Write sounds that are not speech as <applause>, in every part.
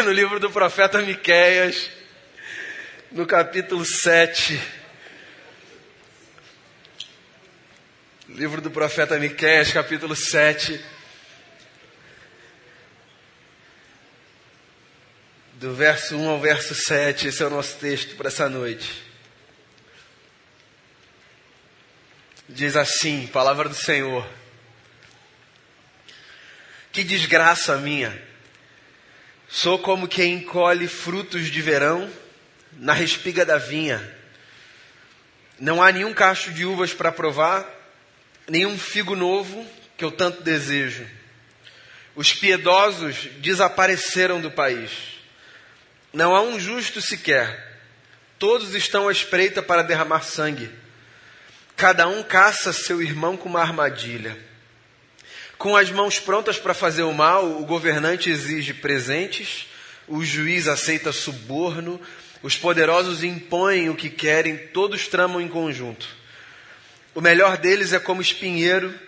<laughs> no livro do profeta Miqueias, no capítulo 7. Livro do profeta Miqueias, capítulo 7. Do verso 1 ao verso 7, esse é o nosso texto para essa noite. Diz assim, palavra do Senhor. Que desgraça minha! Sou como quem colhe frutos de verão na respiga da vinha. Não há nenhum cacho de uvas para provar, nenhum figo novo que eu tanto desejo. Os piedosos desapareceram do país. Não há um justo sequer. Todos estão à espreita para derramar sangue. Cada um caça seu irmão com uma armadilha. Com as mãos prontas para fazer o mal, o governante exige presentes, o juiz aceita suborno, os poderosos impõem o que querem, todos tramam em conjunto. O melhor deles é como espinheiro,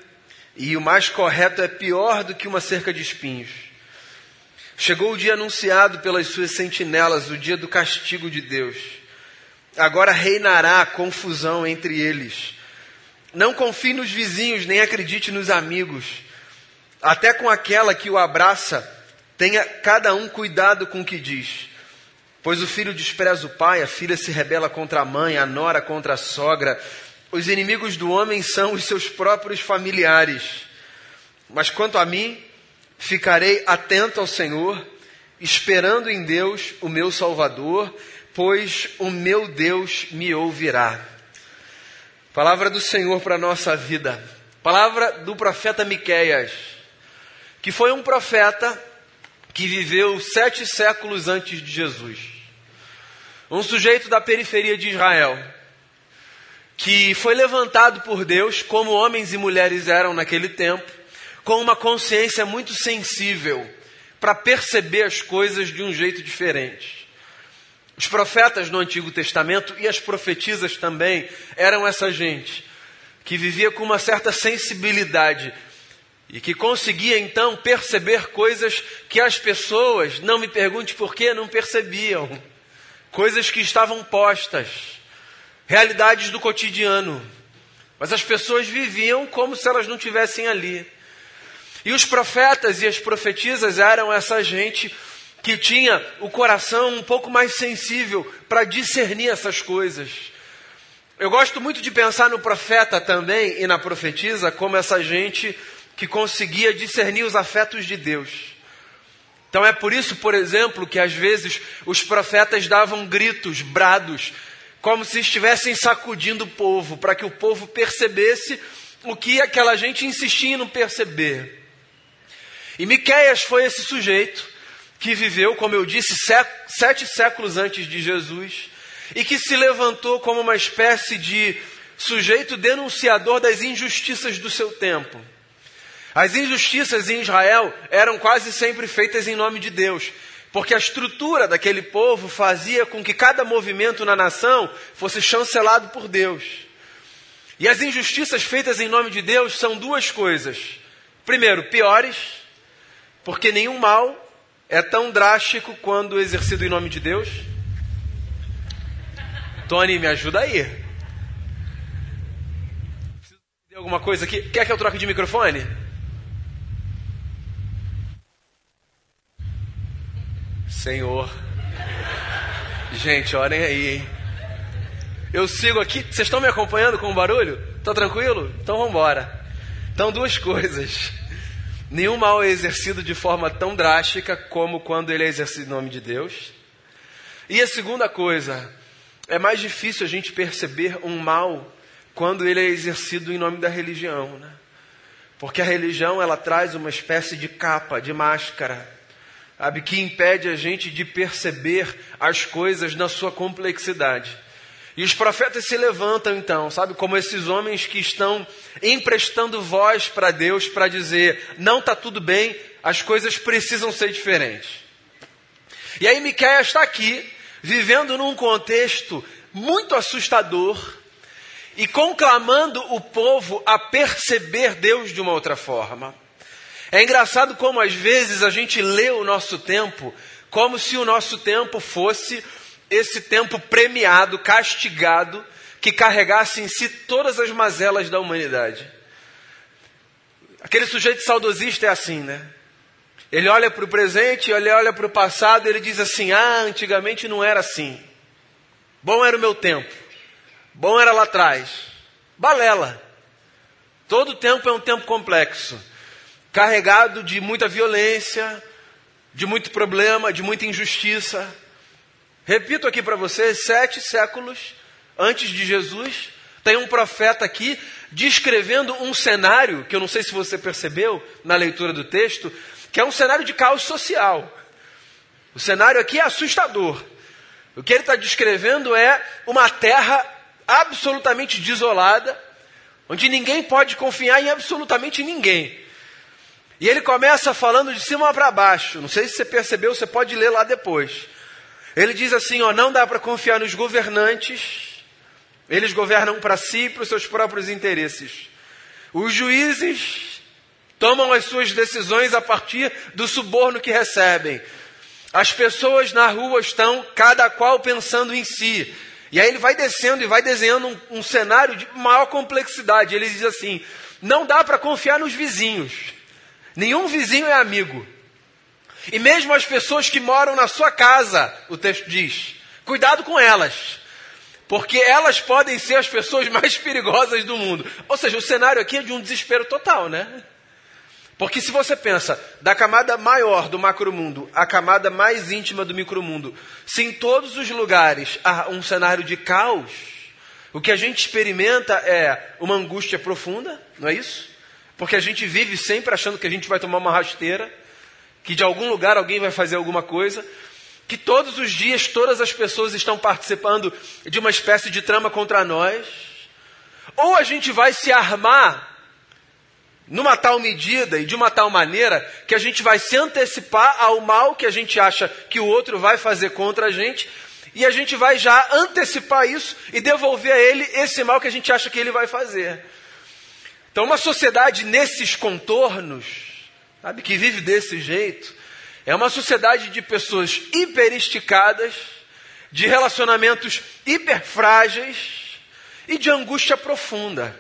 e o mais correto é pior do que uma cerca de espinhos. Chegou o dia anunciado pelas suas sentinelas, o dia do castigo de Deus. Agora reinará a confusão entre eles. Não confie nos vizinhos, nem acredite nos amigos. Até com aquela que o abraça, tenha cada um cuidado com o que diz. Pois o filho despreza o pai, a filha se rebela contra a mãe, a nora contra a sogra. Os inimigos do homem são os seus próprios familiares. Mas quanto a mim, ficarei atento ao Senhor, esperando em Deus, o meu Salvador, pois o meu Deus me ouvirá. Palavra do Senhor para a nossa vida. Palavra do profeta Miqueias, que foi um profeta que viveu sete séculos antes de Jesus. Um sujeito da periferia de Israel, que foi levantado por Deus, como homens e mulheres eram naquele tempo, com uma consciência muito sensível para perceber as coisas de um jeito diferente. Os profetas no Antigo Testamento e as profetisas também eram essa gente que vivia com uma certa sensibilidade e que conseguia então perceber coisas que as pessoas, não me pergunte por que, não percebiam. Coisas que estavam postas, realidades do cotidiano. Mas as pessoas viviam como se elas não tivessem ali. E os profetas e as profetisas eram essa gente que tinha o coração um pouco mais sensível para discernir essas coisas. Eu gosto muito de pensar no profeta também e na profetisa como essa gente que conseguia discernir os afetos de Deus. Então é por isso, por exemplo, que às vezes os profetas davam gritos, brados, como se estivessem sacudindo o povo, para que o povo percebesse o que aquela gente insistia em não perceber. E Miqueias foi esse sujeito que viveu, como eu disse, sete séculos antes de Jesus e que se levantou como uma espécie de sujeito denunciador das injustiças do seu tempo. As injustiças em Israel eram quase sempre feitas em nome de Deus, porque a estrutura daquele povo fazia com que cada movimento na nação fosse chancelado por Deus. E as injustiças feitas em nome de Deus são duas coisas. Primeiro, piores, porque nenhum mal é tão drástico quando exercido em nome de Deus? Tony, me ajuda aí. Preciso alguma coisa aqui? Quer que eu troque de microfone? Senhor. Gente, orem aí, hein? Eu sigo aqui. Vocês estão me acompanhando com o barulho? Tá tranquilo? Então vamos embora. Então, duas coisas. Nenhum mal é exercido de forma tão drástica como quando ele é exercido em nome de Deus. E a segunda coisa, é mais difícil a gente perceber um mal quando ele é exercido em nome da religião, né? Porque a religião ela traz uma espécie de capa, de máscara, sabe, que impede a gente de perceber as coisas na sua complexidade. E os profetas se levantam então, sabe, como esses homens que estão emprestando voz para Deus para dizer: não está tudo bem, as coisas precisam ser diferentes. E aí Miqueias está aqui, vivendo num contexto muito assustador e conclamando o povo a perceber Deus de uma outra forma. É engraçado como às vezes a gente lê o nosso tempo como se o nosso tempo fosse esse tempo premiado, castigado, que carregasse em si todas as mazelas da humanidade. Aquele sujeito saudosista é assim, né? Ele olha para o presente, ele olha para o passado, ele diz assim: Ah, antigamente não era assim. Bom era o meu tempo. Bom era lá atrás. Balela. Todo tempo é um tempo complexo, carregado de muita violência, de muito problema, de muita injustiça. Repito aqui para vocês: sete séculos antes de Jesus, tem um profeta aqui descrevendo um cenário que eu não sei se você percebeu na leitura do texto, que é um cenário de caos social. O cenário aqui é assustador. O que ele está descrevendo é uma terra absolutamente desolada, onde ninguém pode confiar em absolutamente ninguém. E ele começa falando de cima para baixo. Não sei se você percebeu, você pode ler lá depois. Ele diz assim: ó, não dá para confiar nos governantes, eles governam para si e para os seus próprios interesses. Os juízes tomam as suas decisões a partir do suborno que recebem. As pessoas na rua estão, cada qual pensando em si. E aí ele vai descendo e vai desenhando um, um cenário de maior complexidade. Ele diz assim: não dá para confiar nos vizinhos. Nenhum vizinho é amigo. E mesmo as pessoas que moram na sua casa, o texto diz, cuidado com elas. Porque elas podem ser as pessoas mais <laughs> perigosas do mundo. Ou seja, o cenário aqui é de um desespero total, né? Porque se você pensa da camada maior do macromundo à camada mais íntima do micromundo, se em todos os lugares há um cenário de caos, o que a gente experimenta é uma angústia profunda, não é isso? Porque a gente vive sempre achando que a gente vai tomar uma rasteira, que de algum lugar alguém vai fazer alguma coisa, que todos os dias todas as pessoas estão participando de uma espécie de trama contra nós, ou a gente vai se armar numa tal medida e de uma tal maneira que a gente vai se antecipar ao mal que a gente acha que o outro vai fazer contra a gente e a gente vai já antecipar isso e devolver a ele esse mal que a gente acha que ele vai fazer. Então, uma sociedade nesses contornos, sabe, que vive desse jeito, é uma sociedade de pessoas hiperesticadas, de relacionamentos hiperfrágeis e de angústia profunda.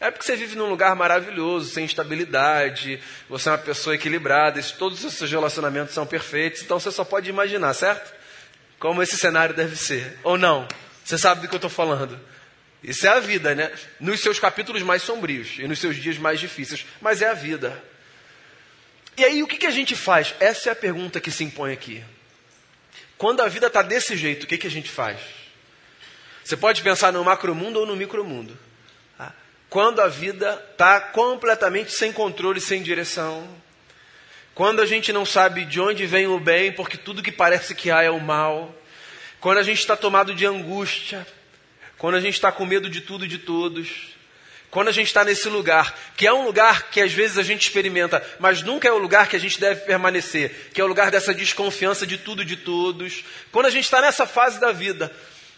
É porque você vive num lugar maravilhoso, sem instabilidade, você é uma pessoa equilibrada, todos os seus relacionamentos são perfeitos, então você só pode imaginar, certo? Como esse cenário deve ser. Ou não? Você sabe do que eu estou falando. Isso é a vida, né? Nos seus capítulos mais sombrios e nos seus dias mais difíceis. Mas é a vida. E aí, o que, que a gente faz? Essa é a pergunta que se impõe aqui. Quando a vida está desse jeito, o que, que a gente faz? Você pode pensar no macromundo ou no micromundo quando a vida está completamente sem controle, sem direção, quando a gente não sabe de onde vem o bem, porque tudo que parece que há é o mal, quando a gente está tomado de angústia, quando a gente está com medo de tudo e de todos, quando a gente está nesse lugar, que é um lugar que às vezes a gente experimenta, mas nunca é o lugar que a gente deve permanecer, que é o lugar dessa desconfiança de tudo e de todos, quando a gente está nessa fase da vida,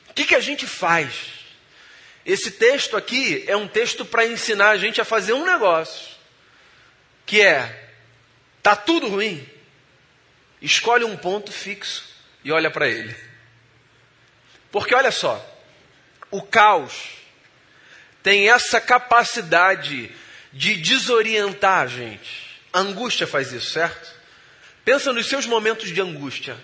o que, que a gente faz? Esse texto aqui é um texto para ensinar a gente a fazer um negócio, que é tá tudo ruim, escolhe um ponto fixo e olha para ele. Porque olha só, o caos tem essa capacidade de desorientar a gente. A angústia faz isso, certo? Pensa nos seus momentos de angústia.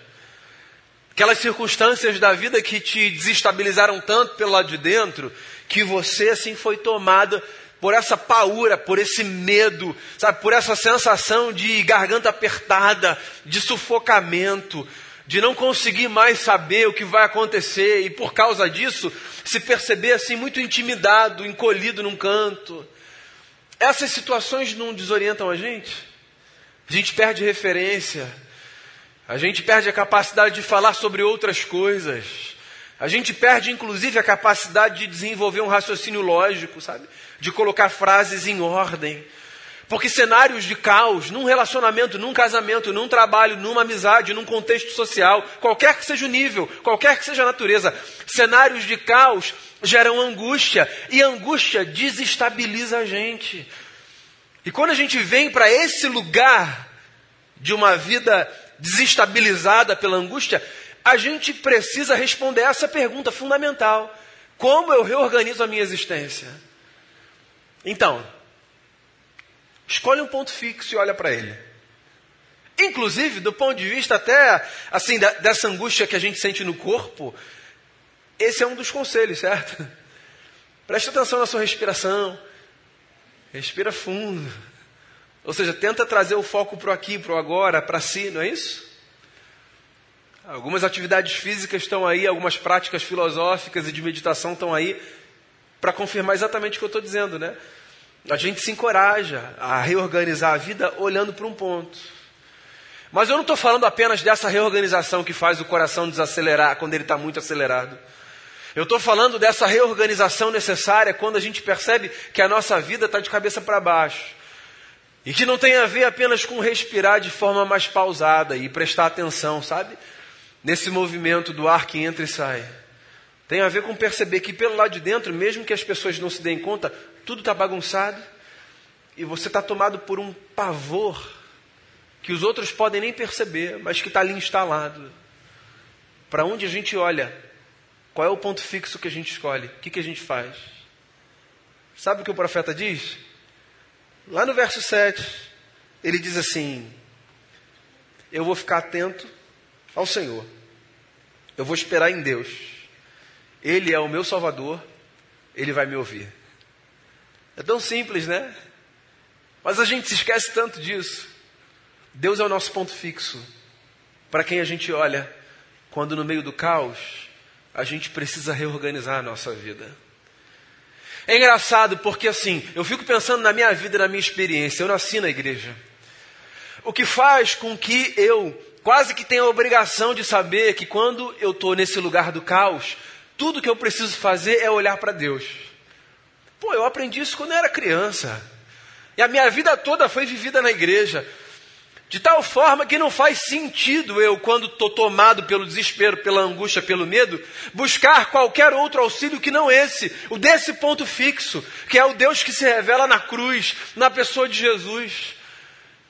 Aquelas circunstâncias da vida que te desestabilizaram tanto pelo lado de dentro, que você assim foi tomado por essa paura, por esse medo, sabe, por essa sensação de garganta apertada, de sufocamento, de não conseguir mais saber o que vai acontecer e por causa disso se perceber assim muito intimidado, encolhido num canto. Essas situações não desorientam a gente? A gente perde referência, a gente perde a capacidade de falar sobre outras coisas. A gente perde, inclusive, a capacidade de desenvolver um raciocínio lógico, sabe? De colocar frases em ordem. Porque cenários de caos, num relacionamento, num casamento, num trabalho, numa amizade, num contexto social, qualquer que seja o nível, qualquer que seja a natureza, cenários de caos geram angústia. E angústia desestabiliza a gente. E quando a gente vem para esse lugar de uma vida desestabilizada pela angústia, a gente precisa responder essa pergunta fundamental: como eu reorganizo a minha existência? Então, escolhe um ponto fixo e olha para ele. Inclusive, do ponto de vista até assim dessa angústia que a gente sente no corpo, esse é um dos conselhos, certo? <laughs> Preste atenção na sua respiração. Respira fundo. Ou seja, tenta trazer o foco para o aqui, para o agora, para si, não é isso? Algumas atividades físicas estão aí, algumas práticas filosóficas e de meditação estão aí para confirmar exatamente o que eu estou dizendo, né? A gente se encoraja a reorganizar a vida olhando para um ponto. Mas eu não estou falando apenas dessa reorganização que faz o coração desacelerar quando ele está muito acelerado. Eu estou falando dessa reorganização necessária quando a gente percebe que a nossa vida está de cabeça para baixo. E que não tem a ver apenas com respirar de forma mais pausada e prestar atenção, sabe? Nesse movimento do ar que entra e sai. Tem a ver com perceber que pelo lado de dentro, mesmo que as pessoas não se deem conta, tudo está bagunçado e você está tomado por um pavor que os outros podem nem perceber, mas que está ali instalado. Para onde a gente olha, qual é o ponto fixo que a gente escolhe? O que, que a gente faz? Sabe o que o profeta diz? Lá no verso 7, ele diz assim: Eu vou ficar atento ao Senhor, eu vou esperar em Deus, Ele é o meu Salvador, Ele vai me ouvir. É tão simples, né? Mas a gente se esquece tanto disso. Deus é o nosso ponto fixo. Para quem a gente olha quando no meio do caos a gente precisa reorganizar a nossa vida. É engraçado porque assim, eu fico pensando na minha vida, na minha experiência. Eu nasci na igreja. O que faz com que eu quase que tenha a obrigação de saber que quando eu estou nesse lugar do caos, tudo que eu preciso fazer é olhar para Deus. Pô, eu aprendi isso quando eu era criança. E a minha vida toda foi vivida na igreja. De tal forma que não faz sentido eu, quando estou tomado pelo desespero, pela angústia, pelo medo, buscar qualquer outro auxílio que não esse, o desse ponto fixo, que é o Deus que se revela na cruz, na pessoa de Jesus.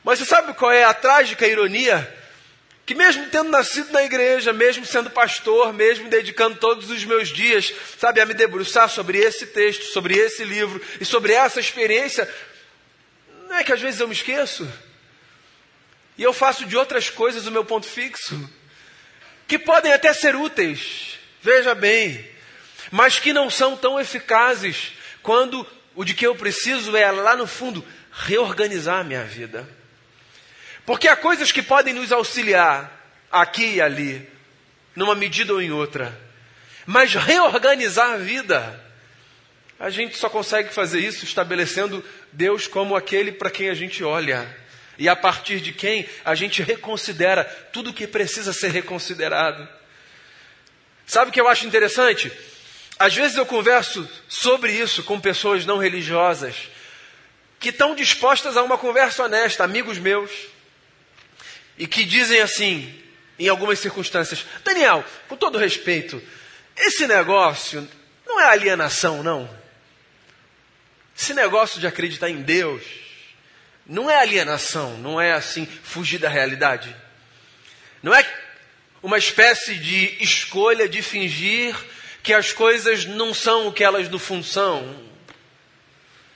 Mas você sabe qual é a trágica ironia? Que mesmo tendo nascido na igreja, mesmo sendo pastor, mesmo dedicando todos os meus dias, sabe, a me debruçar sobre esse texto, sobre esse livro e sobre essa experiência, não é que às vezes eu me esqueço? E eu faço de outras coisas o meu ponto fixo, que podem até ser úteis, veja bem, mas que não são tão eficazes quando o de que eu preciso é, lá no fundo, reorganizar a minha vida. Porque há coisas que podem nos auxiliar aqui e ali, numa medida ou em outra, mas reorganizar a vida, a gente só consegue fazer isso estabelecendo Deus como aquele para quem a gente olha e a partir de quem a gente reconsidera tudo que precisa ser reconsiderado. Sabe o que eu acho interessante? Às vezes eu converso sobre isso com pessoas não religiosas que estão dispostas a uma conversa honesta, amigos meus, e que dizem assim, em algumas circunstâncias: Daniel, com todo respeito, esse negócio não é alienação, não. Esse negócio de acreditar em Deus não é alienação, não é assim fugir da realidade. Não é uma espécie de escolha de fingir que as coisas não são o que elas no fundo são.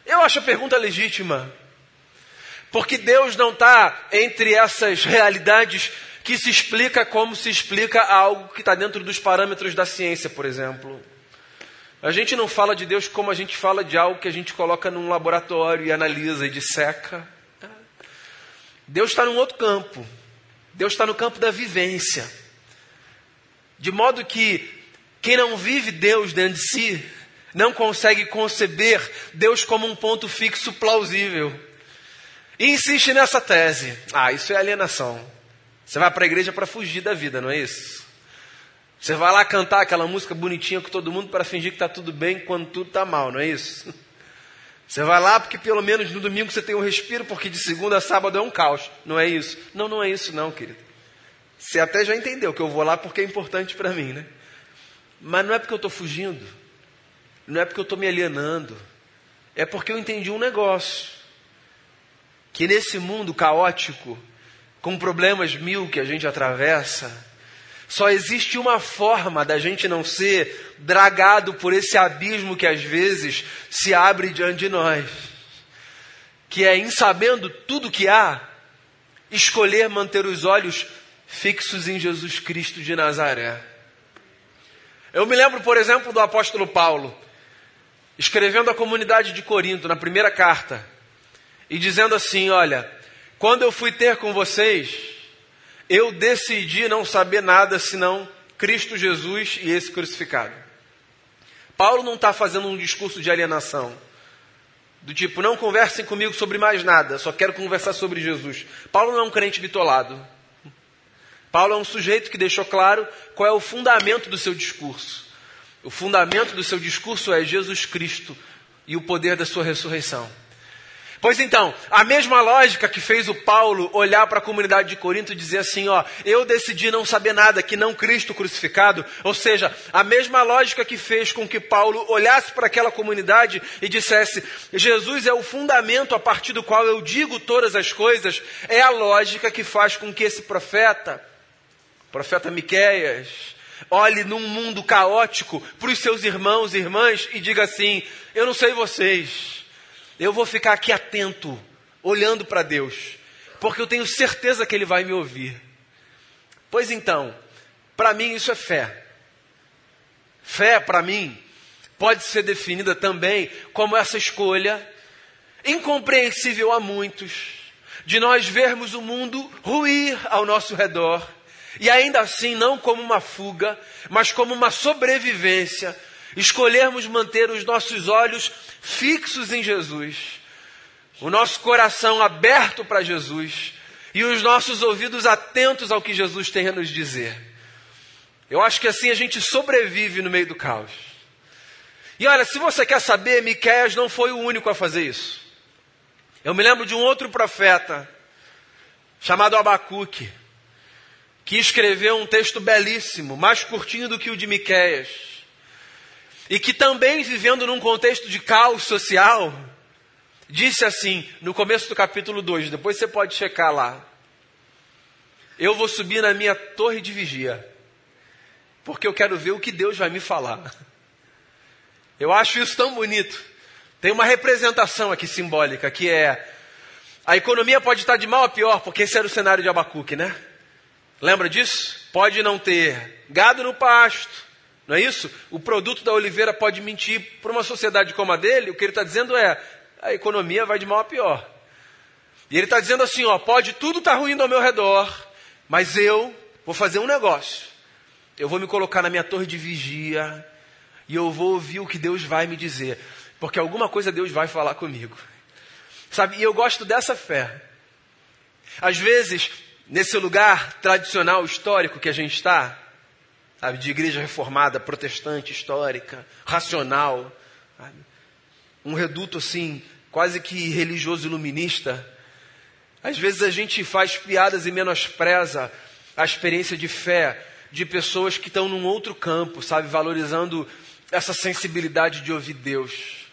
Eu acho a pergunta legítima. Porque Deus não está entre essas realidades que se explica como se explica algo que está dentro dos parâmetros da ciência, por exemplo. A gente não fala de Deus como a gente fala de algo que a gente coloca num laboratório e analisa e disseca. Deus está num outro campo. Deus está no campo da vivência. De modo que quem não vive Deus dentro de si não consegue conceber Deus como um ponto fixo plausível. E insiste nessa tese. Ah, isso é alienação. Você vai para a igreja para fugir da vida, não é isso? Você vai lá cantar aquela música bonitinha com todo mundo para fingir que está tudo bem quando tudo está mal, não é isso? Você vai lá porque pelo menos no domingo você tem um respiro, porque de segunda a sábado é um caos. Não é isso? Não, não é isso não, querido. Você até já entendeu que eu vou lá porque é importante para mim, né? Mas não é porque eu estou fugindo. Não é porque eu estou me alienando. É porque eu entendi um negócio. Que nesse mundo caótico, com problemas mil que a gente atravessa, só existe uma forma da gente não ser dragado por esse abismo que às vezes se abre diante de nós, que é em sabendo tudo que há, escolher manter os olhos fixos em Jesus Cristo de Nazaré. Eu me lembro, por exemplo, do apóstolo Paulo, escrevendo à comunidade de Corinto, na primeira carta, e dizendo assim: Olha, quando eu fui ter com vocês, eu decidi não saber nada senão Cristo Jesus e esse crucificado. Paulo não está fazendo um discurso de alienação. Do tipo, não conversem comigo sobre mais nada, só quero conversar sobre Jesus. Paulo não é um crente bitolado. Paulo é um sujeito que deixou claro qual é o fundamento do seu discurso. O fundamento do seu discurso é Jesus Cristo e o poder da sua ressurreição. Pois então, a mesma lógica que fez o Paulo olhar para a comunidade de Corinto e dizer assim, ó, eu decidi não saber nada que não Cristo crucificado, ou seja, a mesma lógica que fez com que Paulo olhasse para aquela comunidade e dissesse, Jesus é o fundamento a partir do qual eu digo todas as coisas, é a lógica que faz com que esse profeta, profeta Miqueias, olhe num mundo caótico para os seus irmãos e irmãs e diga assim: eu não sei vocês, eu vou ficar aqui atento, olhando para Deus, porque eu tenho certeza que Ele vai me ouvir. Pois então, para mim isso é fé. Fé, para mim, pode ser definida também como essa escolha incompreensível a muitos, de nós vermos o mundo ruir ao nosso redor, e ainda assim não como uma fuga, mas como uma sobrevivência escolhermos manter os nossos olhos fixos em Jesus, o nosso coração aberto para Jesus e os nossos ouvidos atentos ao que Jesus tem a nos dizer. Eu acho que assim a gente sobrevive no meio do caos. E olha, se você quer saber, Miqueias não foi o único a fazer isso. Eu me lembro de um outro profeta chamado Abacuque, que escreveu um texto belíssimo, mais curtinho do que o de Miqueias e que também vivendo num contexto de caos social, disse assim, no começo do capítulo 2, depois você pode checar lá. Eu vou subir na minha torre de vigia, porque eu quero ver o que Deus vai me falar. Eu acho isso tão bonito. Tem uma representação aqui simbólica, que é a economia pode estar de mal a pior, porque esse era o cenário de Abacuque, né? Lembra disso? Pode não ter gado no pasto, não é isso? O produto da oliveira pode mentir para uma sociedade como a dele. O que ele está dizendo é: a economia vai de mal a pior. E ele está dizendo assim: ó, pode tudo estar tá ruindo ao meu redor, mas eu vou fazer um negócio. Eu vou me colocar na minha torre de vigia e eu vou ouvir o que Deus vai me dizer, porque alguma coisa Deus vai falar comigo. Sabe? E eu gosto dessa fé. Às vezes, nesse lugar tradicional, histórico que a gente está, sabe, de igreja reformada, protestante, histórica, racional, sabe? um reduto assim, quase que religioso iluminista. Às vezes a gente faz piadas e menospreza a experiência de fé de pessoas que estão num outro campo, sabe, valorizando essa sensibilidade de ouvir Deus.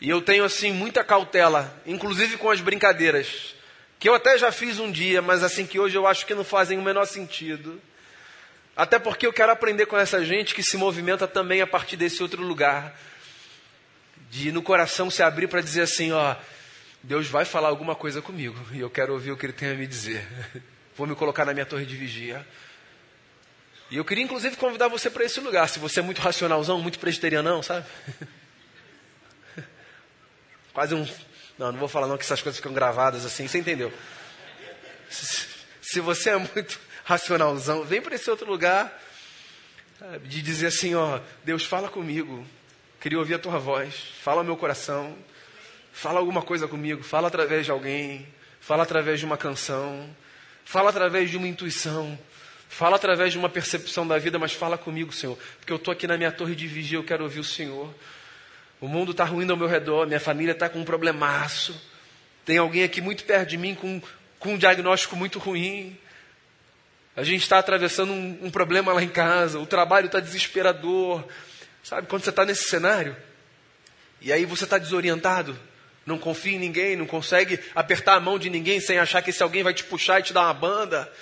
E eu tenho assim muita cautela, inclusive com as brincadeiras, que eu até já fiz um dia, mas assim que hoje eu acho que não fazem o menor sentido. Até porque eu quero aprender com essa gente que se movimenta também a partir desse outro lugar. De no coração se abrir para dizer assim: ó, Deus vai falar alguma coisa comigo e eu quero ouvir o que Ele tem a me dizer. <laughs> Vou me colocar na minha torre de vigia. E eu queria inclusive convidar você para esse lugar. Se você é muito racionalzão, muito presbiterianão, sabe? <laughs> Quase um. Não, não vou falar não que essas coisas ficam gravadas assim, você entendeu? Se você é muito racionalzão, vem para esse outro lugar de dizer assim, ó, Deus fala comigo, queria ouvir a tua voz, fala ao meu coração, fala alguma coisa comigo, fala através de alguém, fala através de uma canção, fala através de uma intuição, fala através de uma percepção da vida, mas fala comigo, Senhor, porque eu estou aqui na minha torre de vigia, eu quero ouvir o Senhor. O mundo está ruindo ao meu redor, minha família está com um problemaço. Tem alguém aqui muito perto de mim com, com um diagnóstico muito ruim. A gente está atravessando um, um, problema lá em casa, o trabalho está desesperador. Sabe, quando você está nesse cenário, e aí você está desorientado, não confia em ninguém, não consegue apertar a mão de ninguém sem achar que esse alguém vai te puxar e te dar uma banda.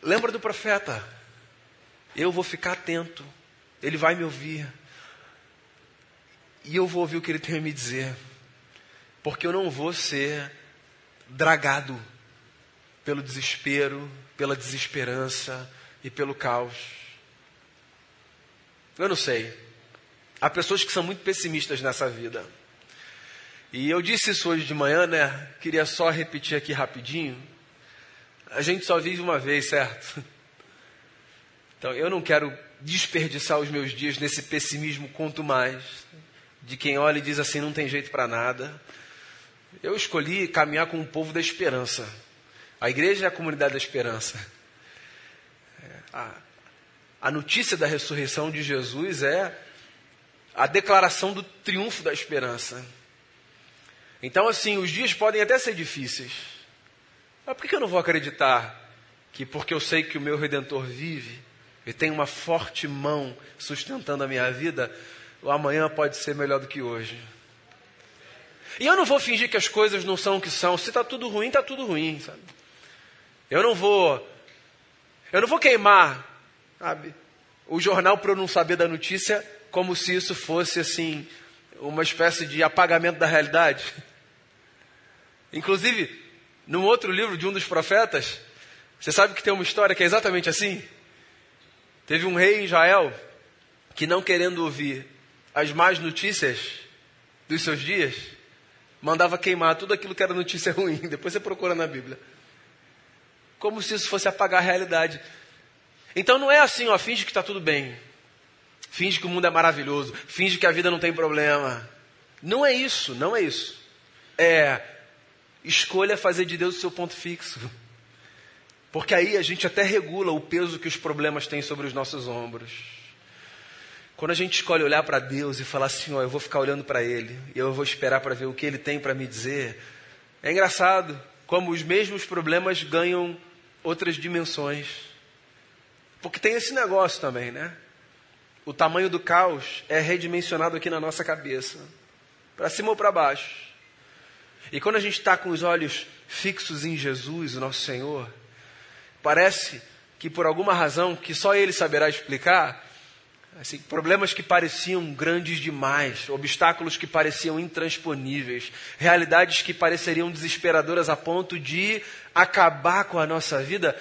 Lembra do profeta? Eu vou ficar atento, ele vai me ouvir. E eu vou ouvir o que ele tem a me dizer, porque eu não vou ser dragado pelo desespero, pela desesperança e pelo caos. Eu não sei. Há pessoas que são muito pessimistas nessa vida. E eu disse isso hoje de manhã, né? Queria só repetir aqui rapidinho. A gente só vive uma vez, certo? <laughs> Então eu não quero desperdiçar os meus dias nesse pessimismo quanto mais de quem olha e diz assim não tem jeito para nada. Eu escolhi caminhar com o povo da esperança. A igreja é a comunidade da esperança. É, a, a notícia da ressurreição de Jesus é a declaração do triunfo da esperança. Então, assim, os dias podem até ser difíceis. Mas por que eu não vou acreditar que, porque eu sei que o meu redentor vive e tem uma forte mão sustentando a minha vida, o amanhã pode ser melhor do que hoje? E eu não vou fingir que as coisas não são o que são. Se está tudo ruim, está tudo ruim, sabe? Eu não vou, eu não vou queimar, sabe, o jornal para eu não saber da notícia, como se isso fosse assim uma espécie de apagamento da realidade. Inclusive, num outro livro de um dos profetas, você sabe que tem uma história que é exatamente assim? Teve um rei em Israel que, não querendo ouvir as más notícias dos seus dias, mandava queimar tudo aquilo que era notícia <laughs> ruim. Depois você procura na Bíblia. Como se isso fosse apagar a realidade. Então não é assim, ó, finge que está tudo bem. Finge que o mundo é maravilhoso. Finge que a vida não tem problema. Não é isso, não é isso. É escolha fazer de Deus o seu ponto fixo. Porque aí a gente até regula o peso que os problemas têm sobre os nossos ombros. Quando a gente escolhe olhar para Deus e falar assim, ó, eu vou ficar olhando para Ele, e eu vou esperar para ver o que Ele tem para me dizer, é engraçado como os mesmos problemas ganham outras dimensões. Porque tem esse negócio também, né? O tamanho do caos é redimensionado aqui na nossa cabeça, para cima ou para baixo. E quando a gente está com os olhos fixos em Jesus, o nosso Senhor, parece que por alguma razão que só Ele saberá explicar, Assim, problemas que pareciam grandes demais, obstáculos que pareciam intransponíveis, realidades que pareceriam desesperadoras a ponto de acabar com a nossa vida,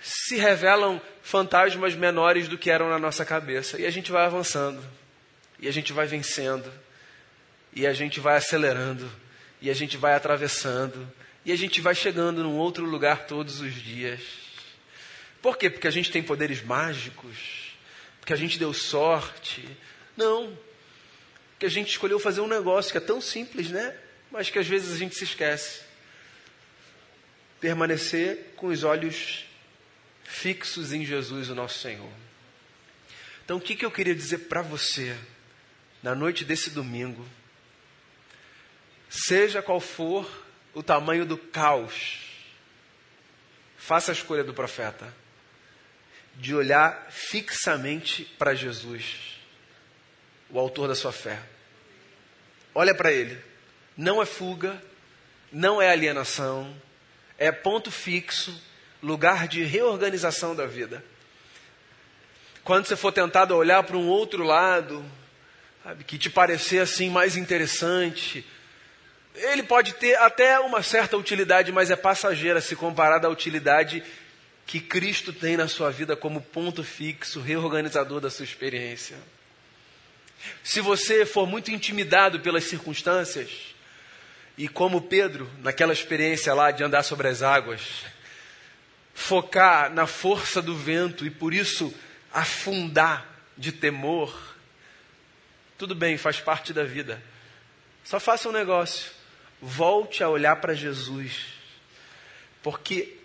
se revelam fantasmas menores do que eram na nossa cabeça. E a gente vai avançando, e a gente vai vencendo, e a gente vai acelerando, e a gente vai atravessando, e a gente vai chegando num outro lugar todos os dias. Por quê? Porque a gente tem poderes mágicos porque a gente deu sorte. Não. Porque a gente escolheu fazer um negócio que é tão simples, né? Mas que às vezes a gente se esquece. Permanecer com os olhos fixos em Jesus, o nosso Senhor. Então, o que, que eu queria dizer para você na noite desse domingo? Seja qual for o tamanho do caos, faça a escolha do profeta de olhar fixamente para Jesus, o autor da sua fé. Olha para ele. Não é fuga, não é alienação, é ponto fixo, lugar de reorganização da vida. Quando você for tentado a olhar para um outro lado, sabe, que te parecer assim mais interessante, ele pode ter até uma certa utilidade, mas é passageira se comparada à utilidade que Cristo tem na sua vida como ponto fixo, reorganizador da sua experiência. Se você for muito intimidado pelas circunstâncias, e como Pedro, naquela experiência lá de andar sobre as águas, focar na força do vento e por isso afundar de temor, tudo bem, faz parte da vida. Só faça um negócio, volte a olhar para Jesus, porque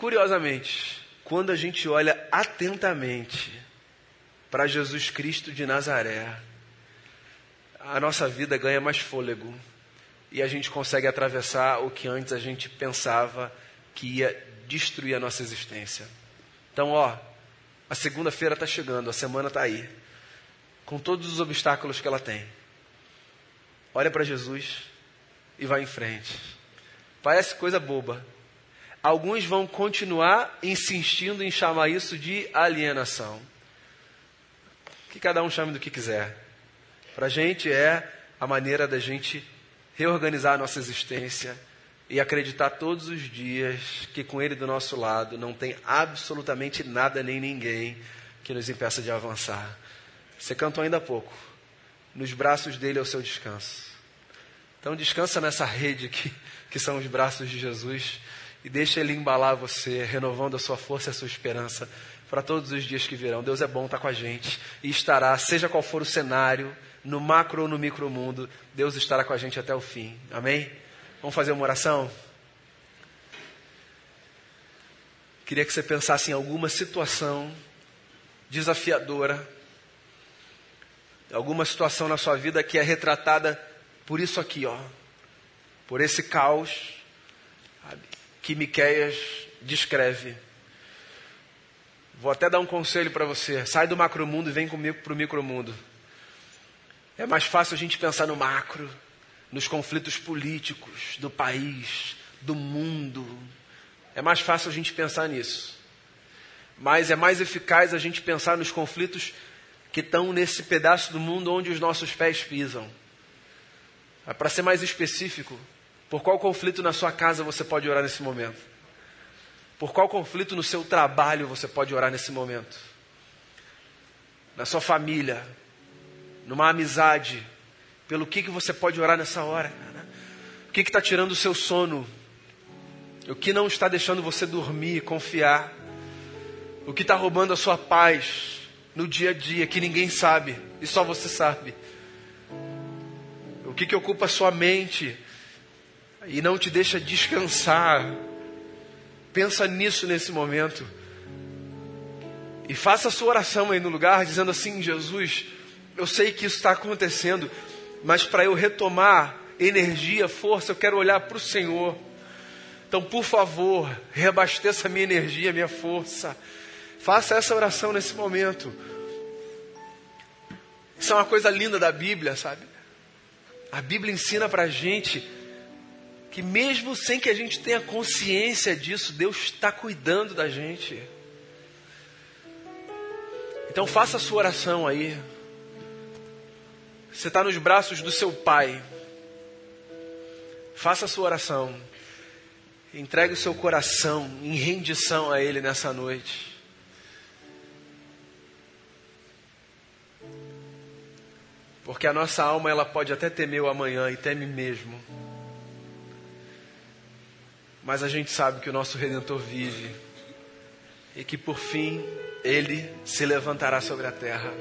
Curiosamente, quando a gente olha atentamente para Jesus Cristo de Nazaré, a nossa vida ganha mais fôlego e a gente consegue atravessar o que antes a gente pensava que ia destruir a nossa existência. Então, ó, a segunda-feira está chegando, a semana está aí, com todos os obstáculos que ela tem. olha para Jesus e vai em frente. Parece coisa boba. Alguns vão continuar insistindo em chamar isso de alienação. Que cada um chame do que quiser. Para a gente é a maneira da gente reorganizar a nossa existência e acreditar todos os dias que com Ele do nosso lado não tem absolutamente nada nem ninguém que nos impeça de avançar. Você cantou ainda há pouco. Nos braços dele é o seu descanso. Então descansa nessa rede aqui, que são os braços de Jesus, e deixa ele embalar você, renovando a sua força e a sua esperança para todos os dias que virão. Deus é bom, está com a gente e estará, seja qual for o cenário, no macro ou no micro mundo, Deus estará com a gente até o fim. Amém? Vamos fazer uma oração? Queria que você pensasse em alguma situação desafiadora, alguma situação na sua vida que é retratada por isso aqui, ó, por esse caos sabe, que Miqueias descreve. Vou até dar um conselho para você: sai do macromundo e vem comigo para o micromundo. É mais fácil a gente pensar no macro, nos conflitos políticos do país, do mundo. É mais fácil a gente pensar nisso. Mas é mais eficaz a gente pensar nos conflitos que estão nesse pedaço do mundo onde os nossos pés pisam. Ah, Para ser mais específico, por qual conflito na sua casa você pode orar nesse momento? Por qual conflito no seu trabalho você pode orar nesse momento? Na sua família, numa amizade, pelo que, que você pode orar nessa hora? O que está tirando o seu sono? O que não está deixando você dormir, confiar? O que está roubando a sua paz no dia a dia que ninguém sabe e só você sabe? O que, que ocupa a sua mente e não te deixa descansar? Pensa nisso nesse momento. E faça a sua oração aí no lugar, dizendo assim: Jesus, eu sei que isso está acontecendo, mas para eu retomar energia, força, eu quero olhar para o Senhor. Então, por favor, reabasteça minha energia, minha força. Faça essa oração nesse momento. Isso é uma coisa linda da Bíblia, sabe? A Bíblia ensina para a gente que, mesmo sem que a gente tenha consciência disso, Deus está cuidando da gente. Então, faça a sua oração aí. Você está nos braços do seu Pai. Faça a sua oração. Entregue o seu coração em rendição a Ele nessa noite. Porque a nossa alma ela pode até temer o amanhã e teme mesmo. Mas a gente sabe que o nosso Redentor vive e que por fim ele se levantará sobre a terra.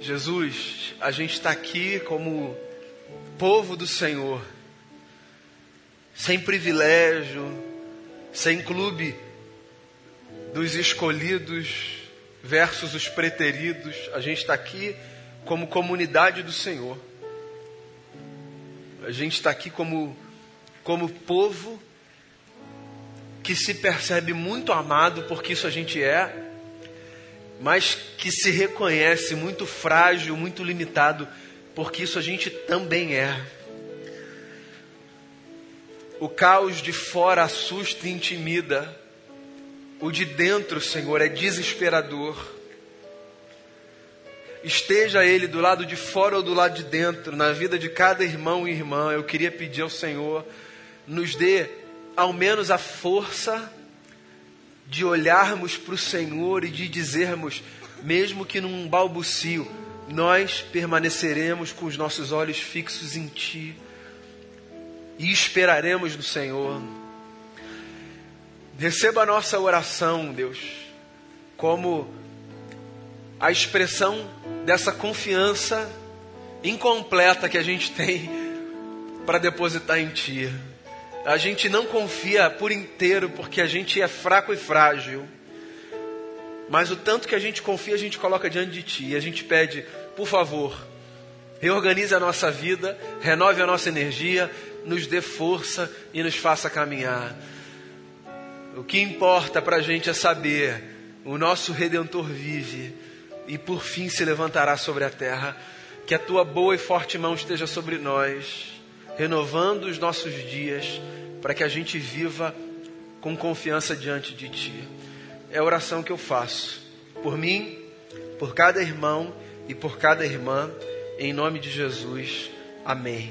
Jesus, a gente está aqui como povo do Senhor, sem privilégio, sem clube dos escolhidos versus os preteridos, a gente está aqui como comunidade do Senhor. A gente está aqui como, como povo que se percebe muito amado, porque isso a gente é, mas que se reconhece muito frágil, muito limitado, porque isso a gente também é. O caos de fora assusta e intimida, o de dentro, Senhor, é desesperador. Esteja ele do lado de fora ou do lado de dentro, na vida de cada irmão e irmã, eu queria pedir ao Senhor, nos dê ao menos a força de olharmos para o Senhor e de dizermos, mesmo que num balbucio, nós permaneceremos com os nossos olhos fixos em Ti e esperaremos no Senhor. Receba a nossa oração, Deus, como a expressão dessa confiança incompleta que a gente <laughs> tem para depositar em Ti. A gente não confia por inteiro porque a gente é fraco e frágil. Mas o tanto que a gente confia, a gente coloca diante de Ti. E a gente pede, por favor, reorganize a nossa vida, renove a nossa energia, nos dê força e nos faça caminhar. O que importa para a gente é saber: o nosso Redentor vive e por fim se levantará sobre a terra. Que a tua boa e forte mão esteja sobre nós, renovando os nossos dias, para que a gente viva com confiança diante de ti. É a oração que eu faço por mim, por cada irmão e por cada irmã, em nome de Jesus. Amém.